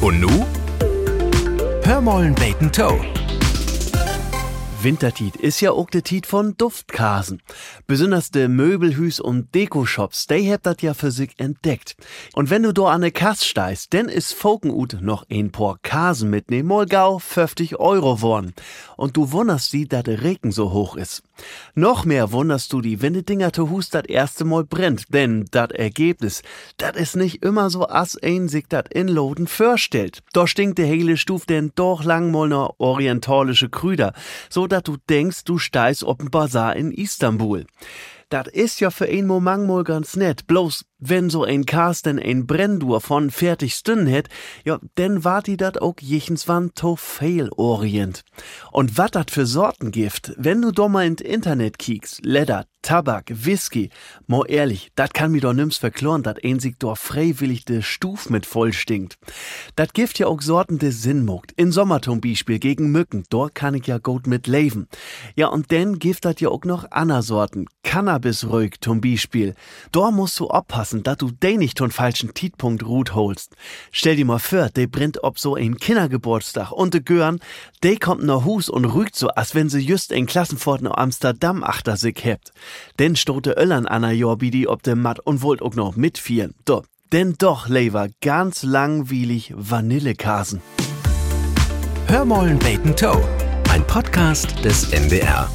Und nu? Hörmollen Bacon Toe. Wintertiet ist ja auch der Tiet von Duftkasen. Besonders de Möbelhüs und Dekoshops, die habt dat ja für sich entdeckt. Und wenn du do an ne Kass steist, denn is Fokenut noch ein paar Kasen mitnehmen, mal gau 50 Euro worn. Und du wunderst die, dat der Regen so hoch is. Noch mehr wunderst du die, wenn die Dinger zu Hus dat erste Mal brennt, denn dat Ergebnis, dat is nicht immer so ass ein sich dat in Loden vorstellt. Da stinkt de hele Stuf denn doch lang mal ne orientalische Krüder, so dat du denkst, du steist op'n Bazar in Istanbul. Dat is ja für ein Moment mal ganz nett, bloß wenn so ein Carsten ein Brenndur von fertig stünden het, ja, denn wart die dat auch jichens wann to fail orient. Und wat dat für Sorten gift, wenn du doch mal ins Internet kiekst, Leder, Tabak, Whisky, mo ehrlich, dat kann mir doch nims verkloren, dat ein sich doch freiwillig de Stuf mit voll stinkt. Dat gift ja auch Sorten de Sinn mogt. In Sommer zum Beispiel gegen Mücken, dort kann ich ja gut mit leben. Ja, und denn gift dat ja auch noch Anna Sorten. Cannabis-Rög zum Beispiel. Dort musst du aufpassen, dass du den nicht ton falschen Tietpunkt Rut holst. Stell dir mal vor, de brennt ob so ein Kindergeburtstag und de Gören, de kommt nach Hus und rügt so, als wenn sie just ein Klassenfort nach Amsterdam achter sich hebt. Denn stote Öllern Anna Jorbidi ob dem Matt und wollt auch noch mitfieren. Do, denn doch, Lever, ganz langweilig Vanillekasen. Hörmollen Bacon Toe. Ein Podcast des NDR.